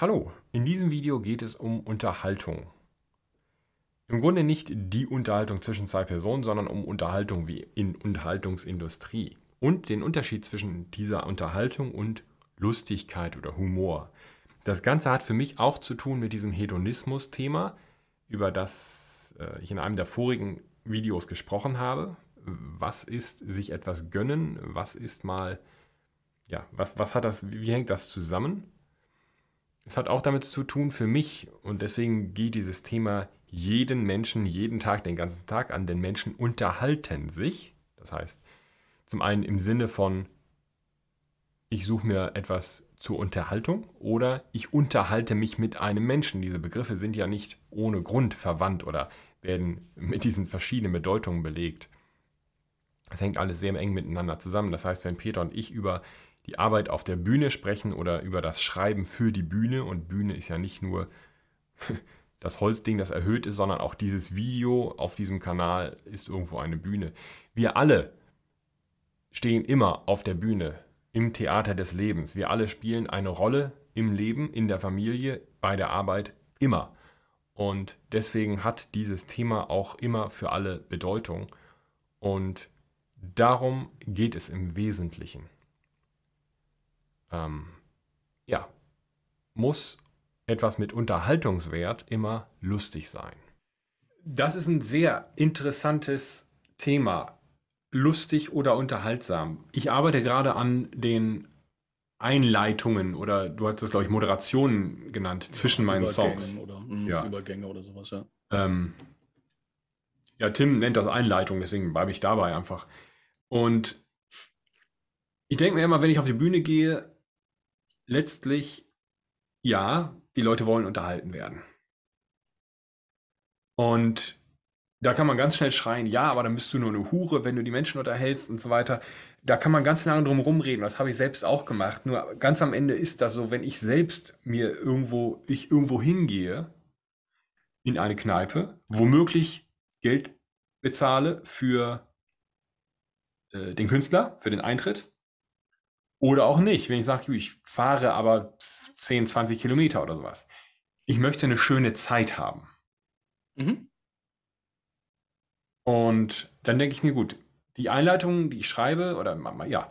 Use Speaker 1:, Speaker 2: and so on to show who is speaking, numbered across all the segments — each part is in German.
Speaker 1: Hallo, in diesem Video geht es um Unterhaltung. Im Grunde nicht die Unterhaltung zwischen zwei Personen, sondern um Unterhaltung wie in Unterhaltungsindustrie und den Unterschied zwischen dieser Unterhaltung und Lustigkeit oder Humor. Das Ganze hat für mich auch zu tun mit diesem Hedonismus-Thema, über das äh, ich in einem der vorigen Videos gesprochen habe. Was ist sich etwas gönnen? Was ist mal, ja, was, was hat das, wie hängt das zusammen? Es hat auch damit zu tun für mich und deswegen geht dieses Thema jeden Menschen jeden Tag, den ganzen Tag an, denn Menschen unterhalten sich. Das heißt, zum einen im Sinne von, ich suche mir etwas zur Unterhaltung oder ich unterhalte mich mit einem Menschen. Diese Begriffe sind ja nicht ohne Grund verwandt oder werden mit diesen verschiedenen Bedeutungen belegt. Es hängt alles sehr eng miteinander zusammen. Das heißt, wenn Peter und ich über die Arbeit auf der Bühne sprechen oder über das Schreiben für die Bühne, und Bühne ist ja nicht nur das Holzding, das erhöht ist, sondern auch dieses Video auf diesem Kanal ist irgendwo eine Bühne. Wir alle stehen immer auf der Bühne im Theater des Lebens. Wir alle spielen eine Rolle im Leben, in der Familie, bei der Arbeit, immer. Und deswegen hat dieses Thema auch immer für alle Bedeutung. Und darum geht es im Wesentlichen. Ähm, ja, muss etwas mit Unterhaltungswert immer lustig sein. Das ist ein sehr interessantes Thema lustig oder unterhaltsam. Ich arbeite gerade an den Einleitungen oder du hast es, glaube ich, Moderationen genannt ja, zwischen meinen Songs.
Speaker 2: Oder mh, ja. Übergänge oder sowas, ja.
Speaker 1: Ähm, ja, Tim nennt das Einleitung, deswegen bleibe ich dabei einfach. Und ich denke mir immer, wenn ich auf die Bühne gehe, letztlich, ja, die Leute wollen unterhalten werden. Und da kann man ganz schnell schreien, ja, aber dann bist du nur eine Hure, wenn du die Menschen unterhältst und so weiter. Da kann man ganz lange drum rumreden. Das habe ich selbst auch gemacht. Nur ganz am Ende ist das so, wenn ich selbst mir irgendwo, ich irgendwo hingehe in eine Kneipe, womöglich Geld bezahle für äh, den Künstler, für den Eintritt. Oder auch nicht, wenn ich sage, ich fahre aber 10, 20 Kilometer oder sowas. Ich möchte eine schöne Zeit haben. Mhm. Und dann denke ich mir, gut, die Einleitung, die ich schreibe, oder ja,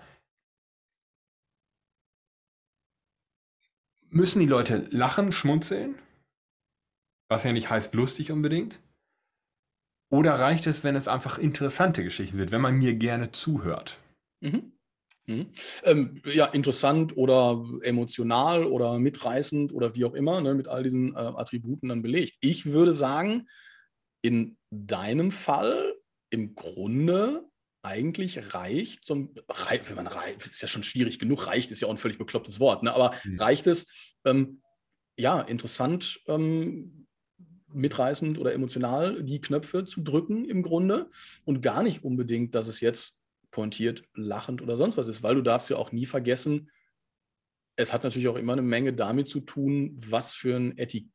Speaker 1: müssen die Leute lachen, schmunzeln, was ja nicht heißt lustig unbedingt. Oder reicht es, wenn es einfach interessante Geschichten sind, wenn man mir gerne zuhört?
Speaker 2: Mhm. Mhm. Ähm, ja, interessant oder emotional oder mitreißend oder wie auch immer, ne, mit all diesen äh, Attributen dann belegt. Ich würde sagen, in deinem Fall im Grunde eigentlich reicht, so ein, wenn man reicht, ist ja schon schwierig genug, reicht ist ja auch ein völlig beklopptes Wort, ne? aber mhm. reicht es, ähm, ja, interessant, ähm, mitreißend oder emotional die Knöpfe zu drücken im Grunde und gar nicht unbedingt, dass es jetzt pointiert, lachend oder sonst was ist, weil du darfst ja auch nie vergessen, es hat natürlich auch immer eine Menge damit zu tun, was für ein Etikett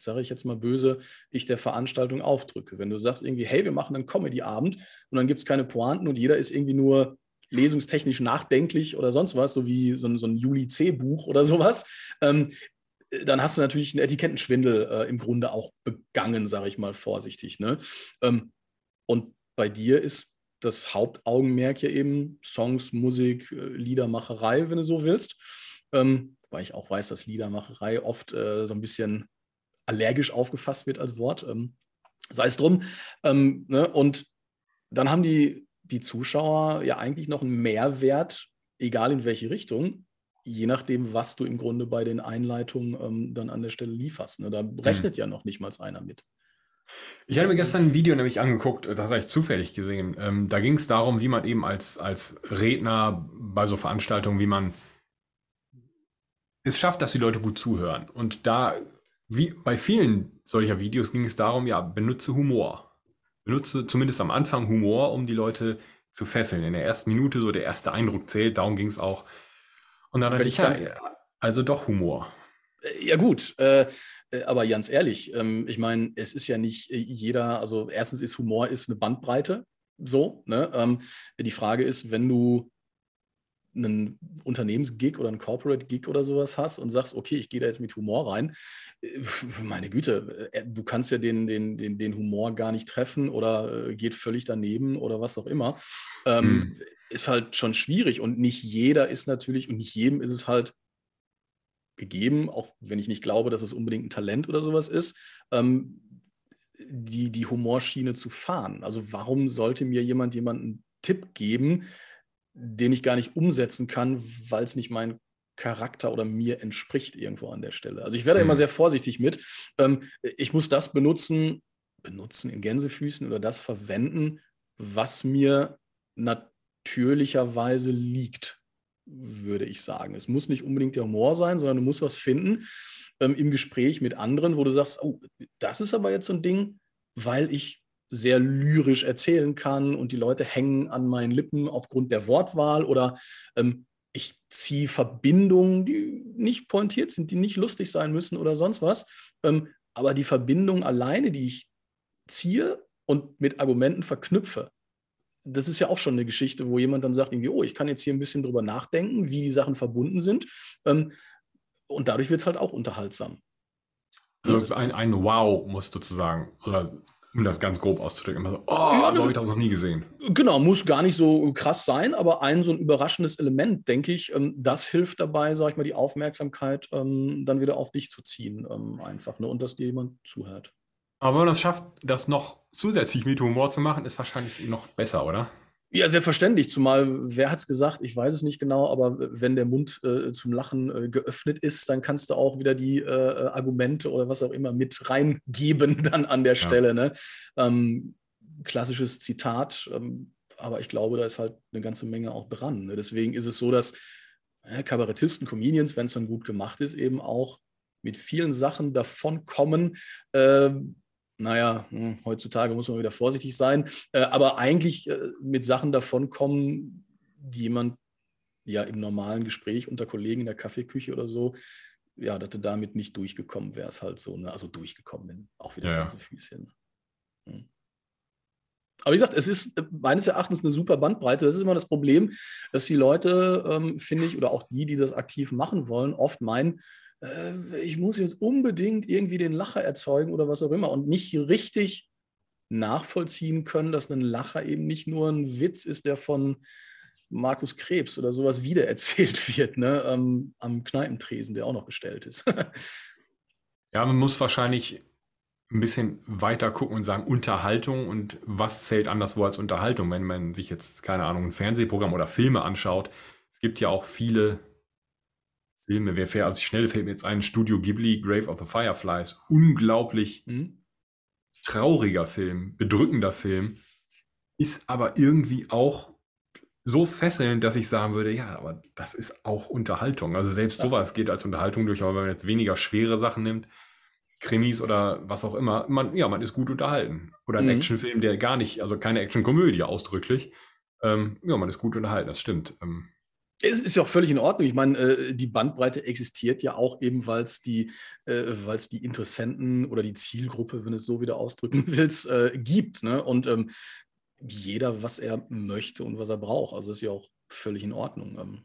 Speaker 2: sage ich jetzt mal böse, ich der Veranstaltung aufdrücke. Wenn du sagst irgendwie, hey, wir machen einen Comedy-Abend und dann gibt es keine Pointen und jeder ist irgendwie nur lesungstechnisch nachdenklich oder sonst was, so wie so ein, so ein Juli-C-Buch oder sowas, ähm, dann hast du natürlich einen Etikettenschwindel äh, im Grunde auch begangen, sage ich mal vorsichtig. Ne? Ähm, und bei dir ist das Hauptaugenmerk ja eben Songs, Musik, äh, Liedermacherei, wenn du so willst. Ähm, weil ich auch weiß, dass Liedermacherei oft äh, so ein bisschen allergisch aufgefasst wird als Wort. Ähm, sei es drum. Ähm, ne? Und dann haben die, die Zuschauer ja eigentlich noch einen Mehrwert, egal in welche Richtung, je nachdem, was du im Grunde bei den Einleitungen ähm, dann an der Stelle lieferst. Ne? Da rechnet mhm. ja noch nicht mal einer mit.
Speaker 1: Ich hatte mir gestern ein Video nämlich angeguckt, das habe ich zufällig gesehen. Ähm, da ging es darum, wie man eben als, als Redner bei so Veranstaltungen, wie man es schafft, dass die Leute gut zuhören. Und da wie bei vielen solcher Videos ging es darum, ja, benutze Humor. Benutze zumindest am Anfang Humor, um die Leute zu fesseln. In der ersten Minute so der erste Eindruck zählt, darum ging es auch. Und dann dachte ich, ja, also doch Humor.
Speaker 2: Äh, ja gut, äh, äh, aber ganz ehrlich, ähm, ich meine, es ist ja nicht äh, jeder, also erstens ist Humor ist eine Bandbreite, so. Ne? Ähm, die Frage ist, wenn du einen Unternehmensgig oder einen Corporate-Gig oder sowas hast und sagst, okay, ich gehe da jetzt mit Humor rein, äh, meine Güte, äh, du kannst ja den, den, den, den Humor gar nicht treffen oder äh, geht völlig daneben oder was auch immer. Hm. Ist halt schon schwierig und nicht jeder ist natürlich und nicht jedem ist es halt gegeben, auch wenn ich nicht glaube, dass es unbedingt ein Talent oder sowas ist, ähm, die, die Humorschiene zu fahren. Also warum sollte mir jemand jemanden Tipp geben, den ich gar nicht umsetzen kann, weil es nicht mein Charakter oder mir entspricht irgendwo an der Stelle. Also ich werde mhm. immer sehr vorsichtig mit. Ähm, ich muss das benutzen, benutzen in Gänsefüßen oder das verwenden, was mir natürlicherweise liegt, würde ich sagen. Es muss nicht unbedingt der Humor sein, sondern du musst was finden ähm, im Gespräch mit anderen, wo du sagst, oh, das ist aber jetzt so ein Ding, weil ich sehr lyrisch erzählen kann und die Leute hängen an meinen Lippen aufgrund der Wortwahl oder ähm, ich ziehe Verbindungen, die nicht pointiert sind, die nicht lustig sein müssen oder sonst was. Ähm, aber die Verbindung alleine, die ich ziehe und mit Argumenten verknüpfe, das ist ja auch schon eine Geschichte, wo jemand dann sagt, irgendwie, oh, ich kann jetzt hier ein bisschen drüber nachdenken, wie die Sachen verbunden sind. Ähm, und dadurch wird es halt auch unterhaltsam.
Speaker 1: Also ein, ein Wow muss sozusagen, oder um das ganz grob auszudrücken, immer so, oh, ja, so habe ich das noch nie gesehen.
Speaker 2: Genau, muss gar nicht so krass sein, aber ein so ein überraschendes Element, denke ich, ähm, das hilft dabei, sag ich mal, die Aufmerksamkeit ähm, dann wieder auf dich zu ziehen, ähm, einfach, ne? und dass dir jemand zuhört.
Speaker 1: Aber wenn man das schafft, das noch zusätzlich mit Humor zu machen, ist wahrscheinlich noch besser, oder?
Speaker 2: Ja, selbstverständlich. Zumal, wer hat es gesagt? Ich weiß es nicht genau, aber wenn der Mund äh, zum Lachen äh, geöffnet ist, dann kannst du auch wieder die äh, Argumente oder was auch immer mit reingeben dann an der ja. Stelle. Ne? Ähm, klassisches Zitat, ähm, aber ich glaube, da ist halt eine ganze Menge auch dran. Ne? Deswegen ist es so, dass Kabarettisten, Comedians, wenn es dann gut gemacht ist, eben auch mit vielen Sachen davonkommen, ähm, naja, hm, heutzutage muss man wieder vorsichtig sein, äh, aber eigentlich äh, mit Sachen davonkommen, die jemand ja im normalen Gespräch unter Kollegen in der Kaffeeküche oder so, ja, dass du damit nicht durchgekommen wärst, halt so, ne? also durchgekommen bin, auch wieder ja, ganze Füßchen. Hm. Aber wie gesagt, es ist äh, meines Erachtens eine super Bandbreite. Das ist immer das Problem, dass die Leute, ähm, finde ich, oder auch die, die das aktiv machen wollen, oft meinen, äh, ich muss jetzt unbedingt irgendwie den Lacher erzeugen oder was auch immer und nicht richtig nachvollziehen können, dass ein Lacher eben nicht nur ein Witz ist, der von Markus Krebs oder sowas wiedererzählt wird, ne? Ähm, am Kneipentresen, der auch noch bestellt ist.
Speaker 1: ja, man muss wahrscheinlich ein bisschen weiter gucken und sagen Unterhaltung und was zählt anderswo als Unterhaltung, wenn man sich jetzt, keine Ahnung, ein Fernsehprogramm oder Filme anschaut. Es gibt ja auch viele Filme, wer fair, also schnell fällt mir jetzt ein, Studio Ghibli, Grave of the Fireflies, unglaublich mhm. trauriger Film, bedrückender Film, ist aber irgendwie auch so fesselnd, dass ich sagen würde, ja, aber das ist auch Unterhaltung. Also selbst ja. sowas geht als Unterhaltung durch, aber wenn man jetzt weniger schwere Sachen nimmt, Krimis oder was auch immer, man, ja, man ist gut unterhalten. Oder ein mhm. Actionfilm, der gar nicht, also keine Actionkomödie ausdrücklich, ähm, ja, man ist gut unterhalten, das stimmt. Ähm,
Speaker 2: es ist ja auch völlig in Ordnung. Ich meine, äh, die Bandbreite existiert ja auch eben, weil es die, äh, die Interessenten oder die Zielgruppe, wenn es so wieder ausdrücken willst, äh, gibt. Ne? Und ähm, jeder, was er möchte und was er braucht. Also ist ja auch völlig in Ordnung. Ähm.